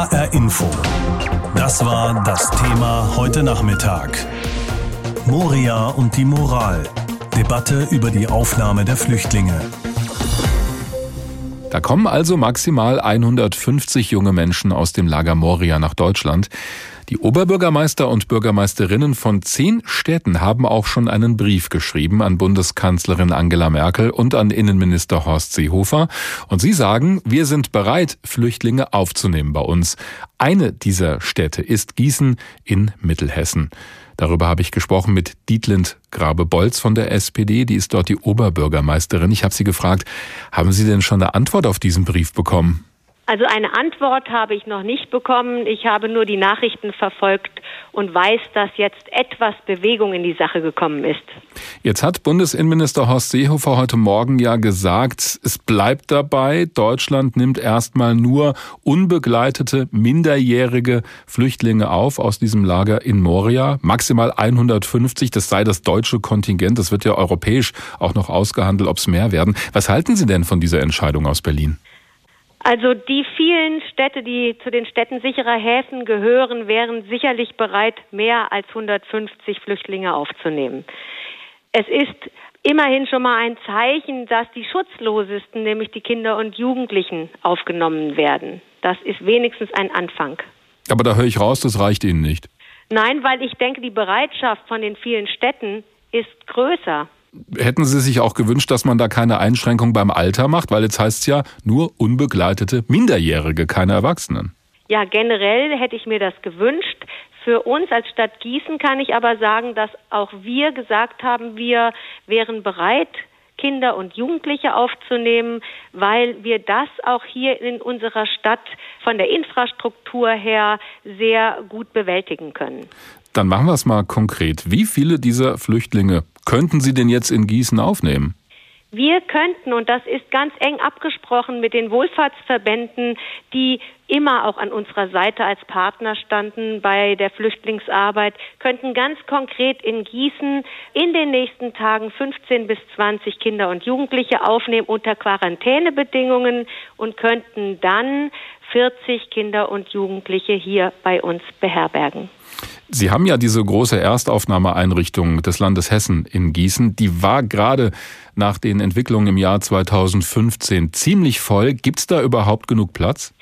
HR Info. Das war das Thema heute Nachmittag. Moria und die Moral. Debatte über die Aufnahme der Flüchtlinge. Da kommen also maximal 150 junge Menschen aus dem Lager Moria nach Deutschland. Die Oberbürgermeister und Bürgermeisterinnen von zehn Städten haben auch schon einen Brief geschrieben an Bundeskanzlerin Angela Merkel und an Innenminister Horst Seehofer. Und sie sagen, wir sind bereit, Flüchtlinge aufzunehmen bei uns. Eine dieser Städte ist Gießen in Mittelhessen. Darüber habe ich gesprochen mit Dietlind Grabe-Bolz von der SPD. Die ist dort die Oberbürgermeisterin. Ich habe sie gefragt, haben Sie denn schon eine Antwort auf diesen Brief bekommen? Also eine Antwort habe ich noch nicht bekommen. Ich habe nur die Nachrichten verfolgt und weiß, dass jetzt etwas Bewegung in die Sache gekommen ist. Jetzt hat Bundesinnenminister Horst Seehofer heute Morgen ja gesagt, es bleibt dabei, Deutschland nimmt erstmal nur unbegleitete, minderjährige Flüchtlinge auf aus diesem Lager in Moria. Maximal 150, das sei das deutsche Kontingent. Das wird ja europäisch auch noch ausgehandelt, ob es mehr werden. Was halten Sie denn von dieser Entscheidung aus Berlin? Also die vielen Städte, die zu den Städten sicherer Häfen gehören, wären sicherlich bereit, mehr als 150 Flüchtlinge aufzunehmen. Es ist immerhin schon mal ein Zeichen, dass die Schutzlosesten, nämlich die Kinder und Jugendlichen, aufgenommen werden. Das ist wenigstens ein Anfang. Aber da höre ich raus, das reicht Ihnen nicht. Nein, weil ich denke, die Bereitschaft von den vielen Städten ist größer. Hätten Sie sich auch gewünscht, dass man da keine Einschränkung beim Alter macht? Weil jetzt heißt es ja nur unbegleitete Minderjährige, keine Erwachsenen. Ja, generell hätte ich mir das gewünscht. Für uns als Stadt Gießen kann ich aber sagen, dass auch wir gesagt haben, wir wären bereit, Kinder und Jugendliche aufzunehmen, weil wir das auch hier in unserer Stadt von der Infrastruktur her sehr gut bewältigen können. Dann machen wir es mal konkret. Wie viele dieser Flüchtlinge könnten Sie denn jetzt in Gießen aufnehmen? Wir könnten, und das ist ganz eng abgesprochen mit den Wohlfahrtsverbänden, die immer auch an unserer Seite als Partner standen bei der Flüchtlingsarbeit, könnten ganz konkret in Gießen in den nächsten Tagen 15 bis 20 Kinder und Jugendliche aufnehmen unter Quarantänebedingungen und könnten dann 40 Kinder und Jugendliche hier bei uns beherbergen. Sie haben ja diese große Erstaufnahmeeinrichtung des Landes Hessen in Gießen. Die war gerade nach den Entwicklungen im Jahr 2015 ziemlich voll. Gibt es da überhaupt genug Platz?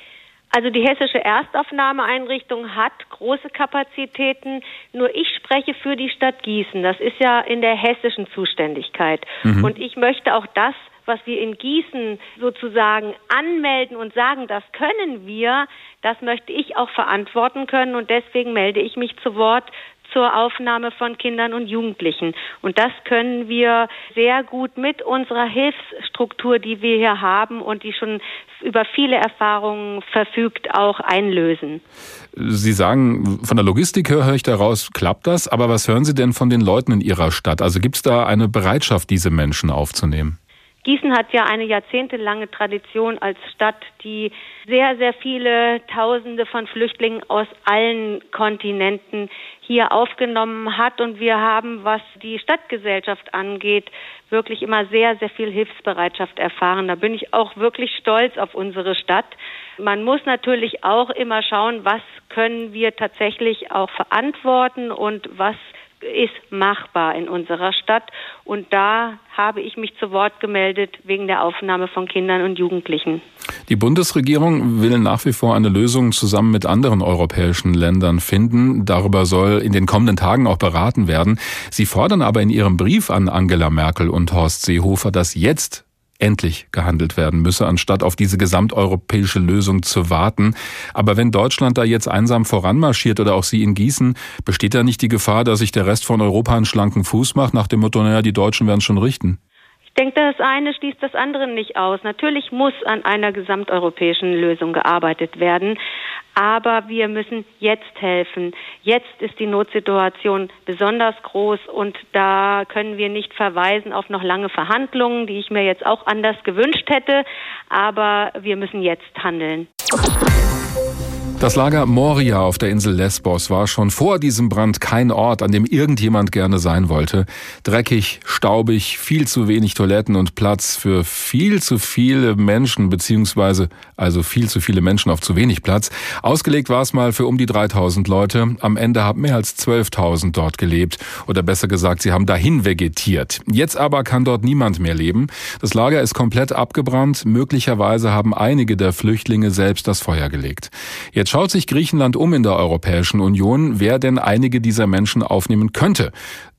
Also die hessische Erstaufnahmeeinrichtung hat große Kapazitäten, nur ich spreche für die Stadt Gießen. Das ist ja in der hessischen Zuständigkeit. Mhm. Und ich möchte auch das was wir in Gießen sozusagen anmelden und sagen, das können wir, das möchte ich auch verantworten können und deswegen melde ich mich zu Wort zur Aufnahme von Kindern und Jugendlichen. Und das können wir sehr gut mit unserer Hilfsstruktur, die wir hier haben und die schon über viele Erfahrungen verfügt, auch einlösen. Sie sagen, von der Logistik höre ich daraus, klappt das. Aber was hören Sie denn von den Leuten in Ihrer Stadt? Also gibt es da eine Bereitschaft, diese Menschen aufzunehmen? Gießen hat ja eine jahrzehntelange Tradition als Stadt, die sehr, sehr viele Tausende von Flüchtlingen aus allen Kontinenten hier aufgenommen hat. Und wir haben, was die Stadtgesellschaft angeht, wirklich immer sehr, sehr viel Hilfsbereitschaft erfahren. Da bin ich auch wirklich stolz auf unsere Stadt. Man muss natürlich auch immer schauen, was können wir tatsächlich auch verantworten und was ist machbar in unserer Stadt. Und da habe ich mich zu Wort gemeldet wegen der Aufnahme von Kindern und Jugendlichen. Die Bundesregierung will nach wie vor eine Lösung zusammen mit anderen europäischen Ländern finden. Darüber soll in den kommenden Tagen auch beraten werden. Sie fordern aber in ihrem Brief an Angela Merkel und Horst Seehofer, dass jetzt endlich gehandelt werden müsse, anstatt auf diese gesamteuropäische Lösung zu warten. Aber wenn Deutschland da jetzt einsam voranmarschiert oder auch Sie in Gießen, besteht da nicht die Gefahr, dass sich der Rest von Europa einen schlanken Fuß macht, nach dem Motto, naja, die Deutschen werden schon richten? Ich denke, das eine schließt das andere nicht aus. Natürlich muss an einer gesamteuropäischen Lösung gearbeitet werden. Aber wir müssen jetzt helfen. Jetzt ist die Notsituation besonders groß und da können wir nicht verweisen auf noch lange Verhandlungen, die ich mir jetzt auch anders gewünscht hätte. Aber wir müssen jetzt handeln. Das Lager Moria auf der Insel Lesbos war schon vor diesem Brand kein Ort, an dem irgendjemand gerne sein wollte. Dreckig, staubig, viel zu wenig Toiletten und Platz für viel zu viele Menschen, beziehungsweise also viel zu viele Menschen auf zu wenig Platz. Ausgelegt war es mal für um die 3000 Leute. Am Ende haben mehr als 12.000 dort gelebt. Oder besser gesagt, sie haben dahin vegetiert. Jetzt aber kann dort niemand mehr leben. Das Lager ist komplett abgebrannt. Möglicherweise haben einige der Flüchtlinge selbst das Feuer gelegt. Jetzt Jetzt schaut sich Griechenland um in der Europäischen Union, wer denn einige dieser Menschen aufnehmen könnte.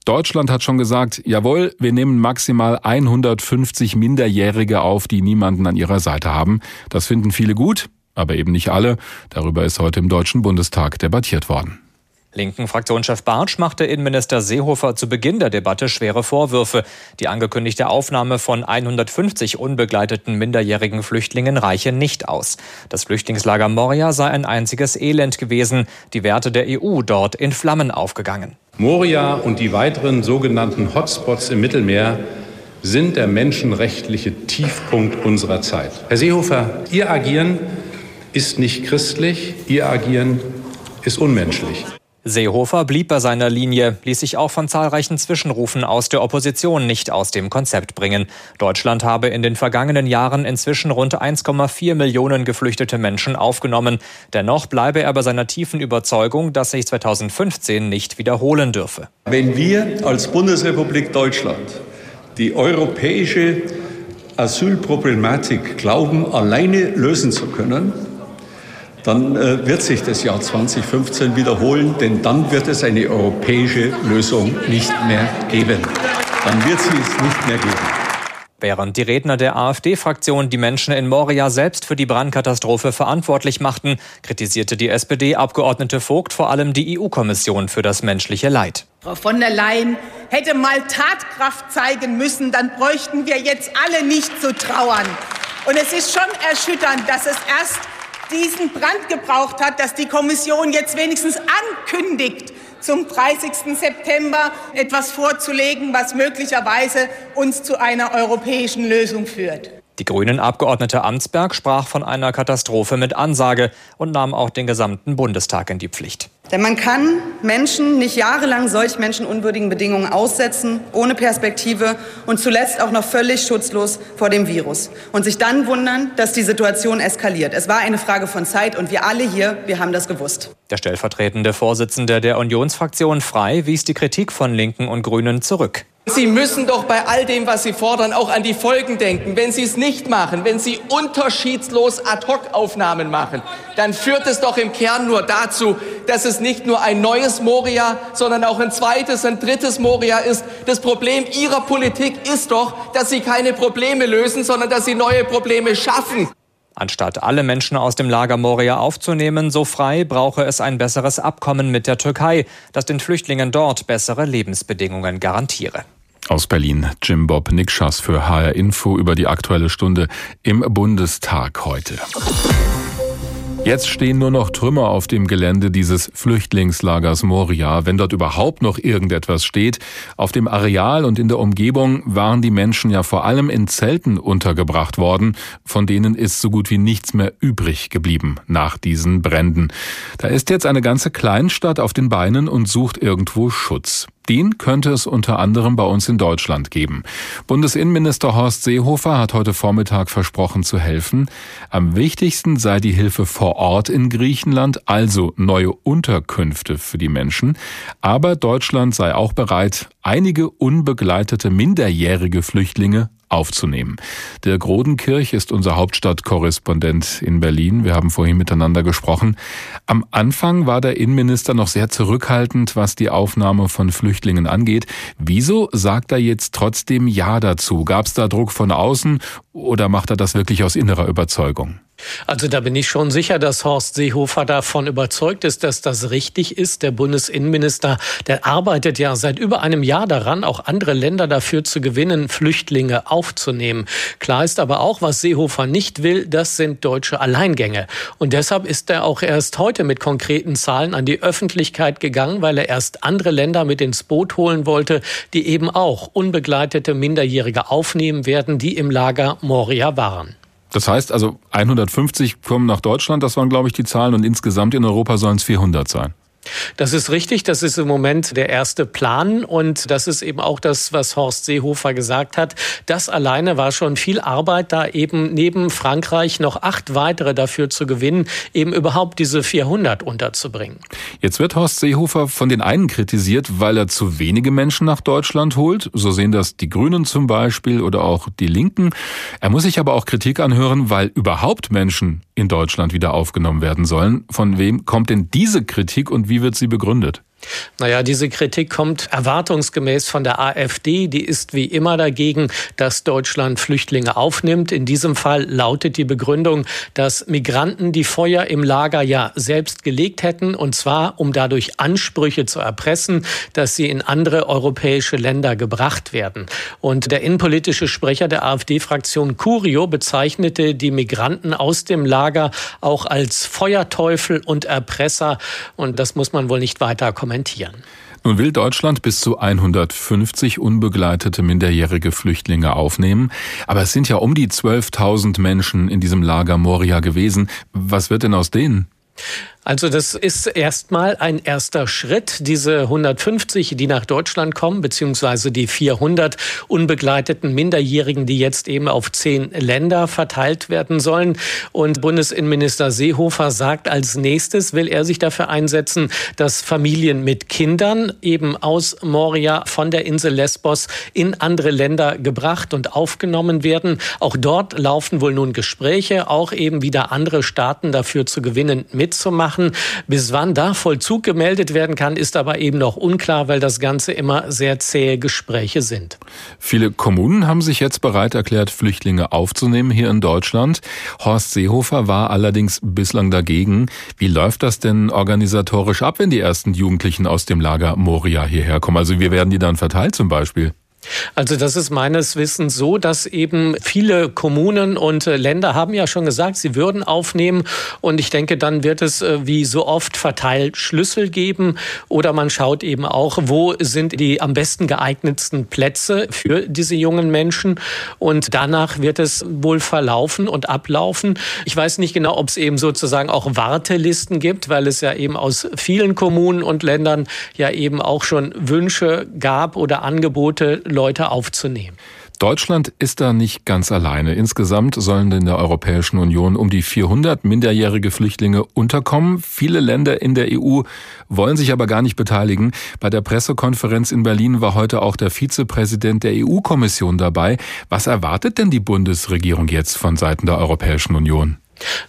Deutschland hat schon gesagt, jawohl, wir nehmen maximal 150 Minderjährige auf, die niemanden an ihrer Seite haben. Das finden viele gut, aber eben nicht alle. Darüber ist heute im Deutschen Bundestag debattiert worden. Linken Fraktionschef Bartsch machte Innenminister Seehofer zu Beginn der Debatte schwere Vorwürfe. Die angekündigte Aufnahme von 150 unbegleiteten minderjährigen Flüchtlingen reiche nicht aus. Das Flüchtlingslager Moria sei ein einziges Elend gewesen. Die Werte der EU dort in Flammen aufgegangen. Moria und die weiteren sogenannten Hotspots im Mittelmeer sind der menschenrechtliche Tiefpunkt unserer Zeit. Herr Seehofer, Ihr Agieren ist nicht christlich, Ihr Agieren ist unmenschlich. Seehofer blieb bei seiner Linie, ließ sich auch von zahlreichen Zwischenrufen aus der Opposition nicht aus dem Konzept bringen. Deutschland habe in den vergangenen Jahren inzwischen rund 1,4 Millionen geflüchtete Menschen aufgenommen. Dennoch bleibe er bei seiner tiefen Überzeugung, dass sich 2015 nicht wiederholen dürfe. Wenn wir als Bundesrepublik Deutschland die europäische Asylproblematik glauben, alleine lösen zu können, dann äh, wird sich das Jahr 2015 wiederholen, denn dann wird es eine europäische Lösung nicht mehr geben. Dann wird sie es nicht mehr geben. Während die Redner der AfD-Fraktion die Menschen in Moria selbst für die Brandkatastrophe verantwortlich machten, kritisierte die SPD-Abgeordnete Vogt vor allem die EU-Kommission für das menschliche Leid. Frau von der Leyen hätte mal Tatkraft zeigen müssen, dann bräuchten wir jetzt alle nicht zu trauern. Und es ist schon erschütternd, dass es erst diesen Brand gebraucht hat, dass die Kommission jetzt wenigstens ankündigt, zum 30. September etwas vorzulegen, was möglicherweise uns zu einer europäischen Lösung führt. Die Grünen-Abgeordnete Amtsberg sprach von einer Katastrophe mit Ansage und nahm auch den gesamten Bundestag in die Pflicht. Denn man kann Menschen nicht jahrelang solch menschenunwürdigen Bedingungen aussetzen, ohne Perspektive und zuletzt auch noch völlig schutzlos vor dem Virus. Und sich dann wundern, dass die Situation eskaliert. Es war eine Frage von Zeit und wir alle hier, wir haben das gewusst. Der stellvertretende Vorsitzende der Unionsfraktion Frei wies die Kritik von Linken und Grünen zurück. Sie müssen doch bei all dem, was Sie fordern, auch an die Folgen denken. Wenn Sie es nicht machen, wenn Sie unterschiedslos Ad-hoc-Aufnahmen machen, dann führt es doch im Kern nur dazu, dass es nicht nur ein neues Moria, sondern auch ein zweites, ein drittes Moria ist. Das Problem Ihrer Politik ist doch, dass Sie keine Probleme lösen, sondern dass Sie neue Probleme schaffen. Anstatt alle Menschen aus dem Lager Moria aufzunehmen, so frei, brauche es ein besseres Abkommen mit der Türkei, das den Flüchtlingen dort bessere Lebensbedingungen garantiere. Aus Berlin Jim Bob Nikschas für HR Info über die aktuelle Stunde im Bundestag heute. Jetzt stehen nur noch Trümmer auf dem Gelände dieses Flüchtlingslagers Moria, wenn dort überhaupt noch irgendetwas steht. Auf dem Areal und in der Umgebung waren die Menschen ja vor allem in Zelten untergebracht worden, von denen ist so gut wie nichts mehr übrig geblieben nach diesen Bränden. Da ist jetzt eine ganze Kleinstadt auf den Beinen und sucht irgendwo Schutz. Den könnte es unter anderem bei uns in Deutschland geben. Bundesinnenminister Horst Seehofer hat heute Vormittag versprochen zu helfen. Am wichtigsten sei die Hilfe vor Ort in Griechenland, also neue Unterkünfte für die Menschen. Aber Deutschland sei auch bereit, einige unbegleitete minderjährige Flüchtlinge aufzunehmen. Dirk Rodenkirch ist unser Hauptstadtkorrespondent in Berlin. Wir haben vorhin miteinander gesprochen. Am Anfang war der Innenminister noch sehr zurückhaltend, was die Aufnahme von Flüchtlingen angeht. Wieso sagt er jetzt trotzdem Ja dazu? Gab es da Druck von außen oder macht er das wirklich aus innerer Überzeugung? Also da bin ich schon sicher, dass Horst Seehofer davon überzeugt ist, dass das richtig ist. Der Bundesinnenminister, der arbeitet ja seit über einem Jahr daran, auch andere Länder dafür zu gewinnen, Flüchtlinge aufzunehmen. Klar ist aber auch, was Seehofer nicht will, das sind deutsche Alleingänge. Und deshalb ist er auch erst heute mit konkreten Zahlen an die Öffentlichkeit gegangen, weil er erst andere Länder mit ins Boot holen wollte, die eben auch unbegleitete Minderjährige aufnehmen werden, die im Lager Moria waren. Das heißt also 150 kommen nach Deutschland, das waren glaube ich die Zahlen und insgesamt in Europa sollen es 400 sein. Das ist richtig. Das ist im Moment der erste Plan. Und das ist eben auch das, was Horst Seehofer gesagt hat. Das alleine war schon viel Arbeit, da eben neben Frankreich noch acht weitere dafür zu gewinnen, eben überhaupt diese 400 unterzubringen. Jetzt wird Horst Seehofer von den einen kritisiert, weil er zu wenige Menschen nach Deutschland holt. So sehen das die Grünen zum Beispiel oder auch die Linken. Er muss sich aber auch Kritik anhören, weil überhaupt Menschen in Deutschland wieder aufgenommen werden sollen. Von wem kommt denn diese Kritik und wird sie begründet? Naja, diese Kritik kommt erwartungsgemäß von der AfD. Die ist wie immer dagegen, dass Deutschland Flüchtlinge aufnimmt. In diesem Fall lautet die Begründung, dass Migranten die Feuer im Lager ja selbst gelegt hätten, und zwar um dadurch Ansprüche zu erpressen, dass sie in andere europäische Länder gebracht werden. Und der innenpolitische Sprecher der AfD-Fraktion Curio bezeichnete die Migranten aus dem Lager auch als Feuerteufel und Erpresser. Und das muss man wohl nicht weiter kommentieren kommentieren. Nun will Deutschland bis zu 150 unbegleitete minderjährige Flüchtlinge aufnehmen. Aber es sind ja um die 12.000 Menschen in diesem Lager Moria gewesen. Was wird denn aus denen? Also das ist erstmal ein erster Schritt. Diese 150, die nach Deutschland kommen, beziehungsweise die 400 unbegleiteten Minderjährigen, die jetzt eben auf zehn Länder verteilt werden sollen. Und Bundesinnenminister Seehofer sagt, als nächstes will er sich dafür einsetzen, dass Familien mit Kindern eben aus Moria von der Insel Lesbos in andere Länder gebracht und aufgenommen werden. Auch dort laufen wohl nun Gespräche, auch eben wieder andere Staaten dafür zu gewinnen, mitzumachen machen. Bis wann da Vollzug gemeldet werden kann, ist aber eben noch unklar, weil das Ganze immer sehr zähe Gespräche sind. Viele Kommunen haben sich jetzt bereit erklärt, Flüchtlinge aufzunehmen hier in Deutschland. Horst Seehofer war allerdings bislang dagegen. Wie läuft das denn organisatorisch ab, wenn die ersten Jugendlichen aus dem Lager Moria hierher kommen? Also wie werden die dann verteilt zum Beispiel? Also das ist meines Wissens so, dass eben viele Kommunen und äh, Länder haben ja schon gesagt, sie würden aufnehmen. Und ich denke, dann wird es äh, wie so oft verteilt Schlüssel geben. Oder man schaut eben auch, wo sind die am besten geeignetsten Plätze für diese jungen Menschen. Und danach wird es wohl verlaufen und ablaufen. Ich weiß nicht genau, ob es eben sozusagen auch Wartelisten gibt, weil es ja eben aus vielen Kommunen und Ländern ja eben auch schon Wünsche gab oder Angebote, Leute aufzunehmen. Deutschland ist da nicht ganz alleine. Insgesamt sollen in der Europäischen Union um die 400 minderjährige Flüchtlinge unterkommen. Viele Länder in der EU wollen sich aber gar nicht beteiligen. Bei der Pressekonferenz in Berlin war heute auch der Vizepräsident der EU-Kommission dabei. Was erwartet denn die Bundesregierung jetzt von Seiten der Europäischen Union?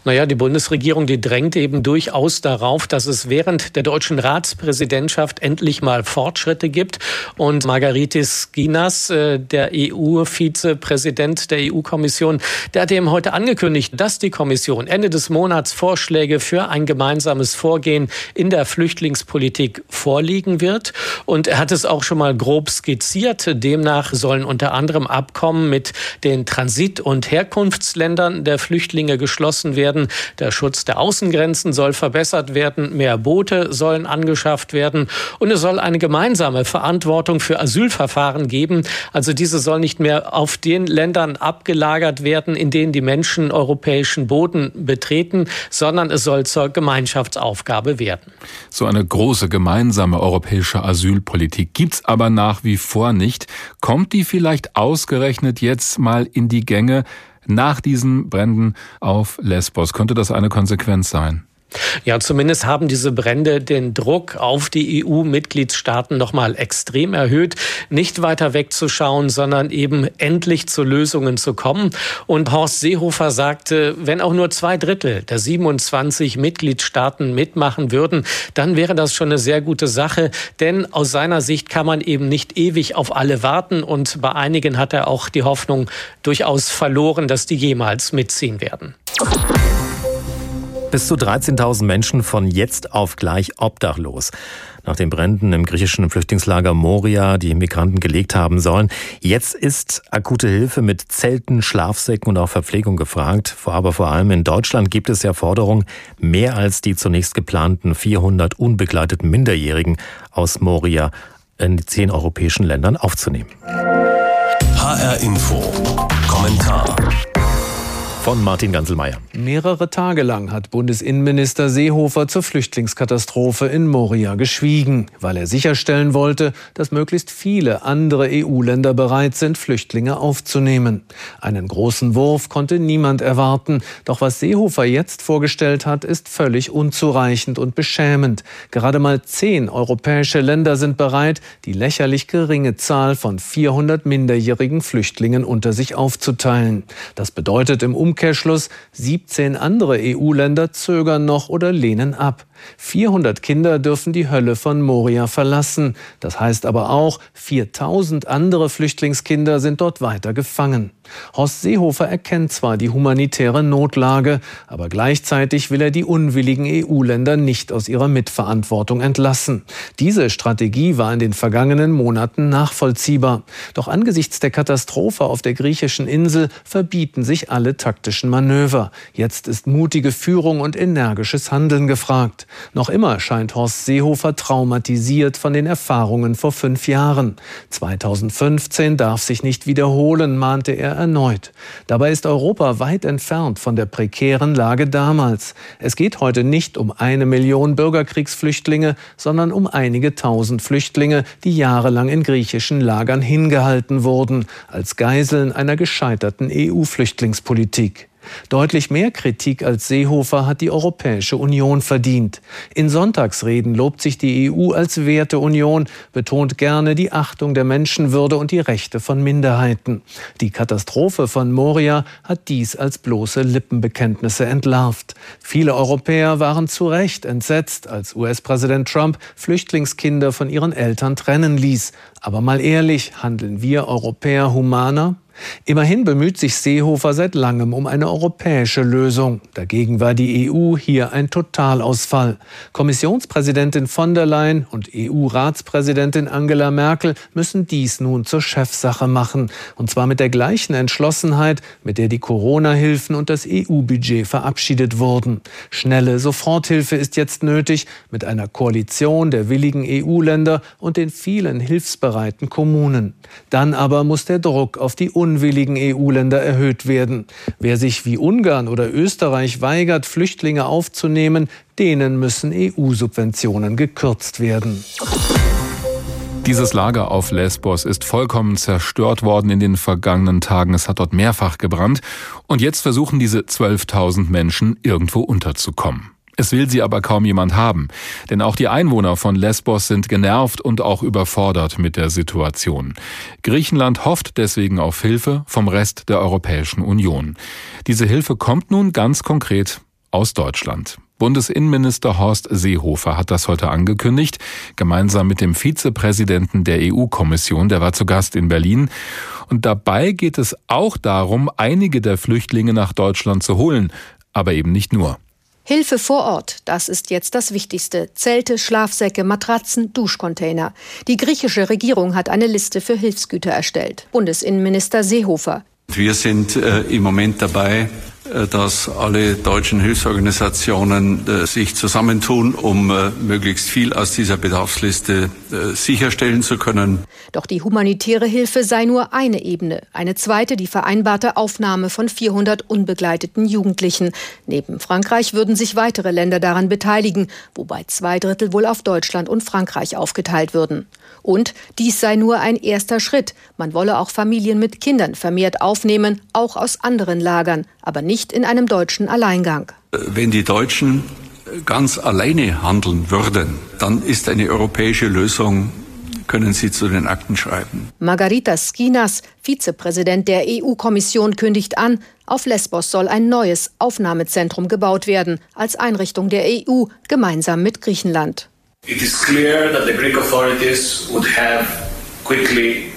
Naja, die Bundesregierung, die drängt eben durchaus darauf, dass es während der deutschen Ratspräsidentschaft endlich mal Fortschritte gibt. Und Margaritis Ginas, äh, der EU-Vizepräsident der EU-Kommission, der hat eben heute angekündigt, dass die Kommission Ende des Monats Vorschläge für ein gemeinsames Vorgehen in der Flüchtlingspolitik vorliegen wird. Und er hat es auch schon mal grob skizziert. Demnach sollen unter anderem Abkommen mit den Transit- und Herkunftsländern der Flüchtlinge geschlossen geschlossen werden. Der Schutz der Außengrenzen soll verbessert werden. Mehr Boote sollen angeschafft werden. Und es soll eine gemeinsame Verantwortung für Asylverfahren geben. Also diese soll nicht mehr auf den Ländern abgelagert werden, in denen die Menschen europäischen Boden betreten, sondern es soll zur Gemeinschaftsaufgabe werden. So eine große gemeinsame europäische Asylpolitik gibt's aber nach wie vor nicht. Kommt die vielleicht ausgerechnet jetzt mal in die Gänge? Nach diesen Bränden auf Lesbos. Könnte das eine Konsequenz sein? Ja, zumindest haben diese Brände den Druck auf die EU-Mitgliedstaaten nochmal extrem erhöht, nicht weiter wegzuschauen, sondern eben endlich zu Lösungen zu kommen. Und Horst Seehofer sagte, wenn auch nur zwei Drittel der 27 Mitgliedstaaten mitmachen würden, dann wäre das schon eine sehr gute Sache. Denn aus seiner Sicht kann man eben nicht ewig auf alle warten. Und bei einigen hat er auch die Hoffnung durchaus verloren, dass die jemals mitziehen werden. Bis zu 13.000 Menschen von jetzt auf gleich obdachlos. Nach den Bränden im griechischen Flüchtlingslager Moria, die Migranten gelegt haben sollen. Jetzt ist akute Hilfe mit Zelten, Schlafsäcken und auch Verpflegung gefragt. Aber vor allem in Deutschland gibt es ja Forderungen, mehr als die zunächst geplanten 400 unbegleiteten Minderjährigen aus Moria in die zehn europäischen Ländern aufzunehmen. HR Info. Kommentar. Von Martin Ganselmeier. Mehrere Tage lang hat Bundesinnenminister Seehofer zur Flüchtlingskatastrophe in Moria geschwiegen, weil er sicherstellen wollte, dass möglichst viele andere EU-Länder bereit sind, Flüchtlinge aufzunehmen. Einen großen Wurf konnte niemand erwarten, doch was Seehofer jetzt vorgestellt hat, ist völlig unzureichend und beschämend. Gerade mal zehn europäische Länder sind bereit, die lächerlich geringe Zahl von 400 minderjährigen Flüchtlingen unter sich aufzuteilen. Das bedeutet im Umkehrschluss, 17 andere EU-Länder zögern noch oder lehnen ab. 400 Kinder dürfen die Hölle von Moria verlassen. Das heißt aber auch, 4000 andere Flüchtlingskinder sind dort weiter gefangen. Horst Seehofer erkennt zwar die humanitäre Notlage, aber gleichzeitig will er die unwilligen EU-Länder nicht aus ihrer Mitverantwortung entlassen. Diese Strategie war in den vergangenen Monaten nachvollziehbar. Doch angesichts der Katastrophe auf der griechischen Insel verbieten sich alle taktischen Manöver. Jetzt ist mutige Führung und energisches Handeln gefragt. Noch immer scheint Horst Seehofer traumatisiert von den Erfahrungen vor fünf Jahren. 2015 darf sich nicht wiederholen, mahnte er erneut. Dabei ist Europa weit entfernt von der prekären Lage damals. Es geht heute nicht um eine Million Bürgerkriegsflüchtlinge, sondern um einige tausend Flüchtlinge, die jahrelang in griechischen Lagern hingehalten wurden, als Geiseln einer gescheiterten EU-Flüchtlingspolitik. Deutlich mehr Kritik als Seehofer hat die Europäische Union verdient. In Sonntagsreden lobt sich die EU als Werteunion, betont gerne die Achtung der Menschenwürde und die Rechte von Minderheiten. Die Katastrophe von Moria hat dies als bloße Lippenbekenntnisse entlarvt. Viele Europäer waren zu Recht entsetzt, als US-Präsident Trump Flüchtlingskinder von ihren Eltern trennen ließ. Aber mal ehrlich, handeln wir Europäer humaner? Immerhin bemüht sich Seehofer seit langem um eine europäische Lösung. Dagegen war die EU hier ein Totalausfall. Kommissionspräsidentin von der Leyen und EU-Ratspräsidentin Angela Merkel müssen dies nun zur Chefsache machen. Und zwar mit der gleichen Entschlossenheit, mit der die Corona-Hilfen und das EU-Budget verabschiedet wurden. Schnelle Soforthilfe ist jetzt nötig mit einer Koalition der willigen EU-Länder und den vielen hilfsbereiten Kommunen. Dann aber muss der Druck auf die unwilligen EU-Länder erhöht werden. Wer sich wie Ungarn oder Österreich weigert, Flüchtlinge aufzunehmen, denen müssen EU-Subventionen gekürzt werden. Dieses Lager auf Lesbos ist vollkommen zerstört worden in den vergangenen Tagen. Es hat dort mehrfach gebrannt. Und jetzt versuchen diese 12.000 Menschen irgendwo unterzukommen. Es will sie aber kaum jemand haben, denn auch die Einwohner von Lesbos sind genervt und auch überfordert mit der Situation. Griechenland hofft deswegen auf Hilfe vom Rest der Europäischen Union. Diese Hilfe kommt nun ganz konkret aus Deutschland. Bundesinnenminister Horst Seehofer hat das heute angekündigt, gemeinsam mit dem Vizepräsidenten der EU-Kommission, der war zu Gast in Berlin. Und dabei geht es auch darum, einige der Flüchtlinge nach Deutschland zu holen, aber eben nicht nur. Hilfe vor Ort, das ist jetzt das Wichtigste. Zelte, Schlafsäcke, Matratzen, Duschcontainer. Die griechische Regierung hat eine Liste für Hilfsgüter erstellt. Bundesinnenminister Seehofer. Wir sind äh, im Moment dabei, äh, dass alle deutschen Hilfsorganisationen äh, sich zusammentun, um äh, möglichst viel aus dieser Bedarfsliste sicherstellen zu können. Doch die humanitäre Hilfe sei nur eine Ebene. Eine zweite die vereinbarte Aufnahme von 400 unbegleiteten Jugendlichen. Neben Frankreich würden sich weitere Länder daran beteiligen, wobei zwei Drittel wohl auf Deutschland und Frankreich aufgeteilt würden. Und dies sei nur ein erster Schritt. Man wolle auch Familien mit Kindern vermehrt aufnehmen, auch aus anderen Lagern, aber nicht in einem deutschen Alleingang. Wenn die Deutschen ganz alleine handeln würden, dann ist eine europäische Lösung können Sie zu den Akten schreiben. Margarita Skinas, Vizepräsident der EU-Kommission, kündigt an, auf Lesbos soll ein neues Aufnahmezentrum gebaut werden, als Einrichtung der EU, gemeinsam mit Griechenland. It is clear that the Greek authorities would have quickly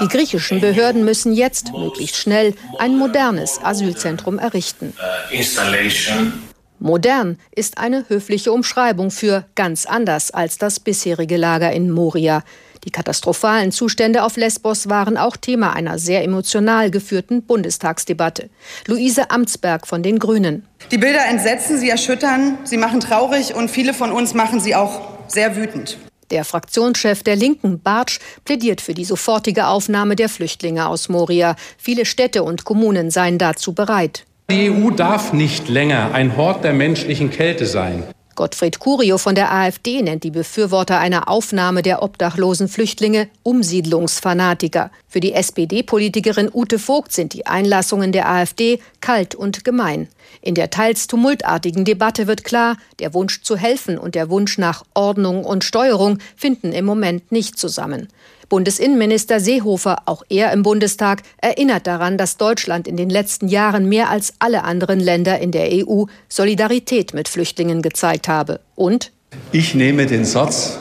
die griechischen Behörden müssen jetzt möglichst schnell ein modernes Asylzentrum errichten. Uh, Modern ist eine höfliche Umschreibung für ganz anders als das bisherige Lager in Moria. Die katastrophalen Zustände auf Lesbos waren auch Thema einer sehr emotional geführten Bundestagsdebatte. Luise Amtsberg von den Grünen. Die Bilder entsetzen, sie erschüttern, sie machen traurig und viele von uns machen sie auch sehr wütend. Der Fraktionschef der Linken, Bartsch, plädiert für die sofortige Aufnahme der Flüchtlinge aus Moria. Viele Städte und Kommunen seien dazu bereit. Die EU darf nicht länger ein Hort der menschlichen Kälte sein. Gottfried Curio von der AfD nennt die Befürworter einer Aufnahme der obdachlosen Flüchtlinge Umsiedlungsfanatiker. Für die SPD-Politikerin Ute Vogt sind die Einlassungen der AfD kalt und gemein. In der teils tumultartigen Debatte wird klar, der Wunsch zu helfen und der Wunsch nach Ordnung und Steuerung finden im Moment nicht zusammen. Bundesinnenminister Seehofer, auch er im Bundestag, erinnert daran, dass Deutschland in den letzten Jahren mehr als alle anderen Länder in der EU Solidarität mit Flüchtlingen gezeigt habe. Und ich nehme den Satz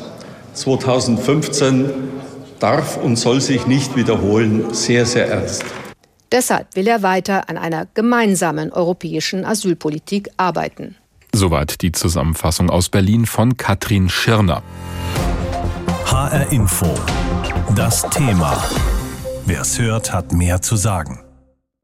2015 darf und soll sich nicht wiederholen sehr, sehr ernst. Deshalb will er weiter an einer gemeinsamen europäischen Asylpolitik arbeiten. Soweit die Zusammenfassung aus Berlin von Katrin Schirner. HR Info. Das Thema. Wer es hört, hat mehr zu sagen.